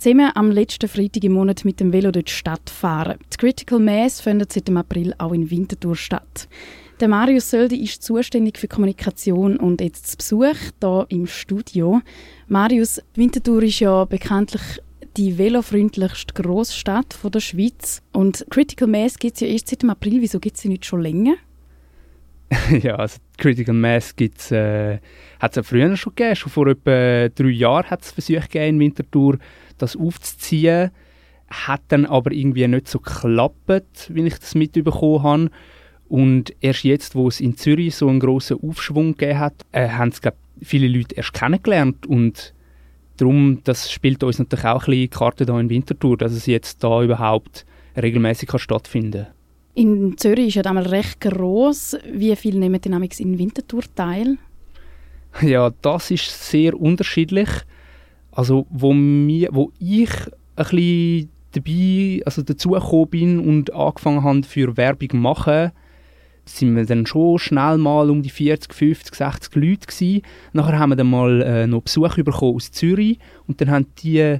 zusammen am letzten Freitag im Monat mit dem Velo durch die Stadt fahren. Die Critical Mass findet seit dem April auch in Winterthur statt. Der Marius Söldi ist zuständig für Kommunikation und jetzt zu Besuch hier im Studio. Marius, Winterthur ist ja bekanntlich die velofreundlichste Großstadt der Schweiz. Und Critical Mass gibt es ja erst seit dem April. Wieso gibt es sie nicht schon länger? ja, also Critical Mass gibt's, äh, hat es ja früher schon gegeben. Schon vor etwa drei Jahren hat es Versuche in Winterthur das aufzuziehen. Hat dann aber irgendwie nicht so geklappt, wie ich das mitbekommen habe. Und erst jetzt, wo es in Zürich so einen grossen Aufschwung gegeben hat, äh, haben es viele Leute erst kennengelernt. Und darum, das spielt uns natürlich auch ein bisschen Karte hier in Winterthur, dass es jetzt da überhaupt regelmäßig stattfinden kann. In Zürich ist ja damals recht groß. Wie viel nehmen denn in Winterthur teil? Ja, das ist sehr unterschiedlich. Also, wo, mir, wo ich ein bisschen dabei, also dazugekommen bin und angefangen habe, für Werbung zu machen, sind wir dann schon schnell mal um die 40, 50, 60 Leute gewesen. Nachher haben wir dann mal äh, noch Besuch bekommen aus Zürich und dann haben die,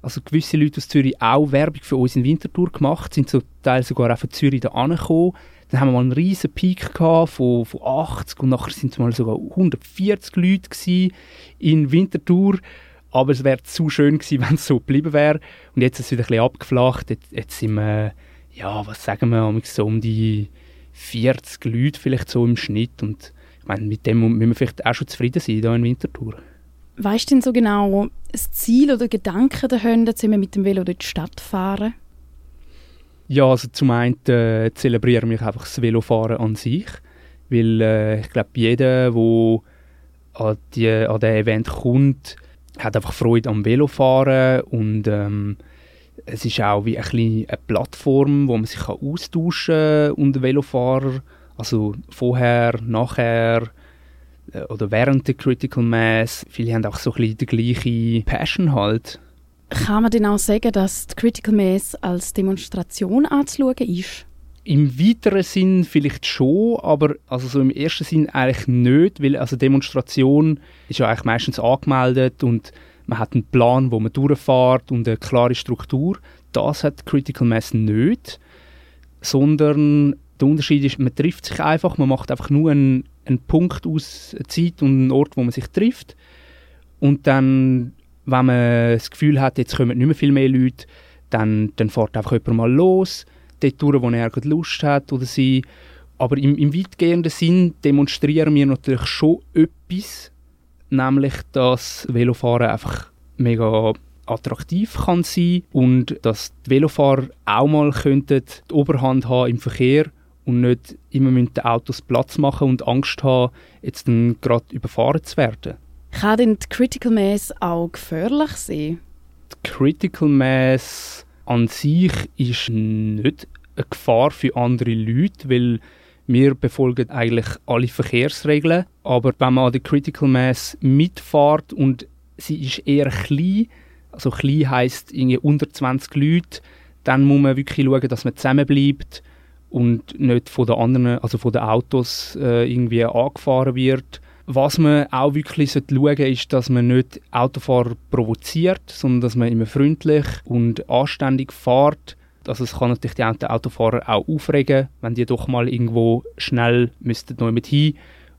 also gewisse Leute aus Zürich auch Werbung für uns in Winterthur gemacht, sind zum Teil sogar auch von Zürich da angekommen. Dann haben wir mal einen riesen Peak gehabt von, von 80 und nachher sind es mal sogar 140 Leute gewesen in Winterthur. Aber es wäre zu schön gewesen, wenn es so geblieben wäre. Und jetzt ist es wieder ein bisschen abgeflacht. Jetzt, jetzt sind wir, ja, was sagen wir, so um die 40 Leute vielleicht so im Schnitt. Und ich meine, mit dem müssen wir vielleicht auch schon zufrieden sein hier in Winterthur. Weißt du denn so genau das Ziel oder Gedanken dahinter, dass wir mit dem Velo durch die Stadt fahren? Ja, also zum einen äh, zelebrieren wir einfach das Velofahren an sich, weil äh, ich glaube, jeder, der an, die, an das Event kommt, hat einfach Freude am Velofahren und ähm, es ist auch wie ein eine Plattform, wo man sich austauschen kann unter Velofahrer, also vorher, nachher äh, oder während der Critical Mass. Viele haben auch so ein bisschen die gleiche Passion halt. Kann man denn auch sagen, dass die Critical Mass als Demonstration anzuschauen ist? Im weiteren Sinn vielleicht schon, aber also so im ersten Sinn eigentlich nicht, weil also Demonstration ist ja eigentlich meistens angemeldet und man hat einen Plan, wo man durchfährt und eine klare Struktur. Das hat Critical Mass nicht, sondern der Unterschied ist, man trifft sich einfach, man macht einfach nur einen, einen Punkt aus, eine Zeit und einen Ort, wo man sich trifft und dann, wenn man das Gefühl hat, jetzt kommen nicht mehr viel mehr Leute, dann, dann fährt einfach jemand mal los, dort durch, wo er Lust hat oder sie. Aber im, im weitgehenden Sinn demonstrieren wir natürlich schon etwas, nämlich dass Velofahren einfach mega attraktiv kann sein und dass die Velofahrer auch mal könnten die Oberhand haben im Verkehr und nicht immer mit den Autos Platz machen und Angst haben, jetzt dann gerade überfahren zu werden. Kann denn die Critical Mass auch gefährlich sein? Die Critical Mass an sich ist nicht eine Gefahr für andere Leute, weil wir befolgen eigentlich alle Verkehrsregeln, aber wenn man an der Critical Mass mitfährt und sie ist eher klein, also klein heisst irgendwie unter 20 Leute, dann muss man wirklich schauen, dass man zusammenbleibt und nicht von den anderen, also von den Autos äh, irgendwie angefahren wird. Was man auch wirklich schauen sollte, ist, dass man nicht Autofahrer provoziert, sondern dass man immer freundlich und anständig fährt also kann natürlich die Autofahrer auch aufregen, wenn die doch mal irgendwo schnell müssten neu mit hin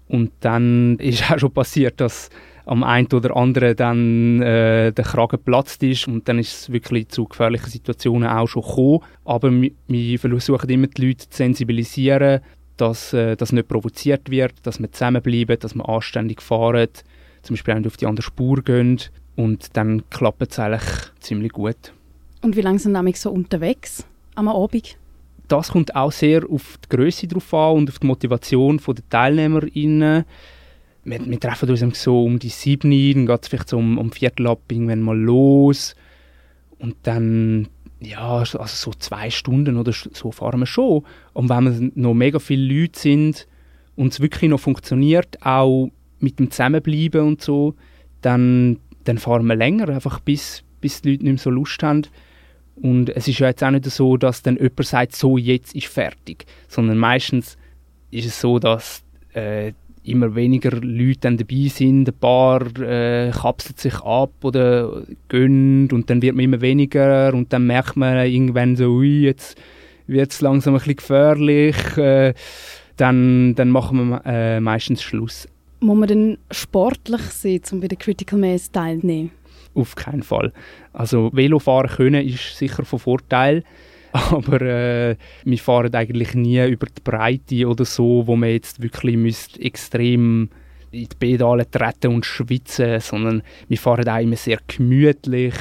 und dann ist auch schon passiert, dass am einen oder anderen dann äh, der Kragen geplatzt ist und dann ist es wirklich zu gefährlichen Situationen auch schon gekommen. Aber wir, wir versuchen immer die Leute zu sensibilisieren, dass äh, das nicht provoziert wird, dass wir zusammenbleiben, dass wir anständig fahren, zum Beispiel auch auf die andere Spur gehen und dann klappt es eigentlich ziemlich gut. Und wie lange sind Sie so unterwegs am Abend? Das kommt auch sehr auf die Größe drauf an und auf die Motivation der TeilnehmerInnen. Wir, wir treffen uns so um die sieben, dann geht es vielleicht so um, um Viertel ab irgendwann mal los. Und dann, ja, also so zwei Stunden oder so fahren wir schon. Und wenn wir noch mega viele Leute sind und es wirklich noch funktioniert, auch mit dem Zusammenbleiben und so, dann, dann fahren wir länger, einfach bis, bis die Leute nicht mehr so Lust haben. Und es ist ja jetzt auch nicht so, dass dann jemand sagt, so, jetzt ist fertig. Sondern meistens ist es so, dass äh, immer weniger Leute dann dabei sind, ein paar äh, kapseln sich ab oder gehen und dann wird man immer weniger und dann merkt man irgendwann so, ui, jetzt wird es langsam ein bisschen gefährlich, äh, dann, dann machen wir äh, meistens Schluss. Muss man denn sportlich sein, um bei der Critical Mass teilzunehmen? Auf keinen Fall. Also Velofahren können ist sicher von Vorteil, aber äh, wir fahren eigentlich nie über die Breite oder so, wo man jetzt wirklich müsst extrem in die Pedale treten und schwitzen, sondern wir fahren auch immer sehr gemütlich.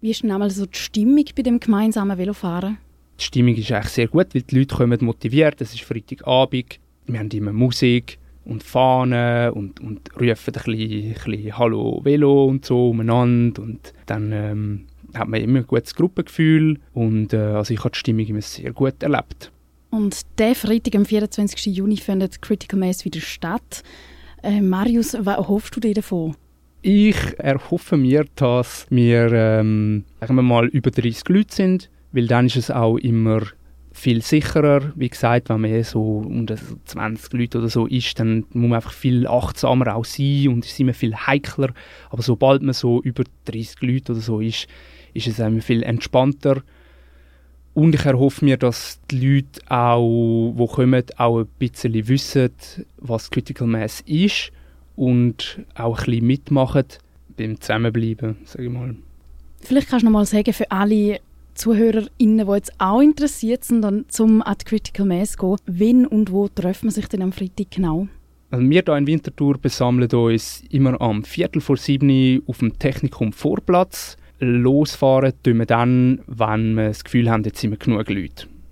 Wie ist denn einmal so die Stimmung bei dem gemeinsamen Velofahren? Die Stimmung ist eigentlich sehr gut, weil die Leute kommen motiviert. Es ist Freitagabend, wir haben immer Musik und Fahnen und, und rufen ein bisschen, ein bisschen «Hallo Velo» und so umeinander und dann ähm, hat man immer ein gutes Gruppengefühl und äh, also ich habe die Stimmung immer sehr gut erlebt. Und der Freitag, am 24. Juni, findet Critical Mass wieder statt. Äh, Marius, was erhoffst du dir davon? Ich erhoffe mir, dass wir, ähm, sagen wir mal, über 30 Leute sind, weil dann ist es auch immer viel sicherer. Wie gesagt, wenn man eh so unter 20 Leute oder so ist, dann muss man einfach viel achtsamer auch sein und ist immer viel heikler. Aber sobald man so über 30 Leute oder so ist, ist es immer viel entspannter. Und ich erhoffe mir, dass die Leute auch, die kommen, auch ein bisschen wissen, was Critical Mass ist und auch ein bisschen mitmachen beim Zusammenbleiben, sage ich mal. Vielleicht kannst du noch mal sagen, für alle ZuhörerInnen, die jetzt auch interessiert sind, dann zum at Critical Mass gehen, wann und wo treffen wir sich denn am Freitag genau? Also wir hier in Winterthur besammeln uns immer am Viertel vor sieben auf dem Technikum Vorplatz. Losfahren tun wir dann, wenn wir das Gefühl haben, jetzt sind wir genug Leute.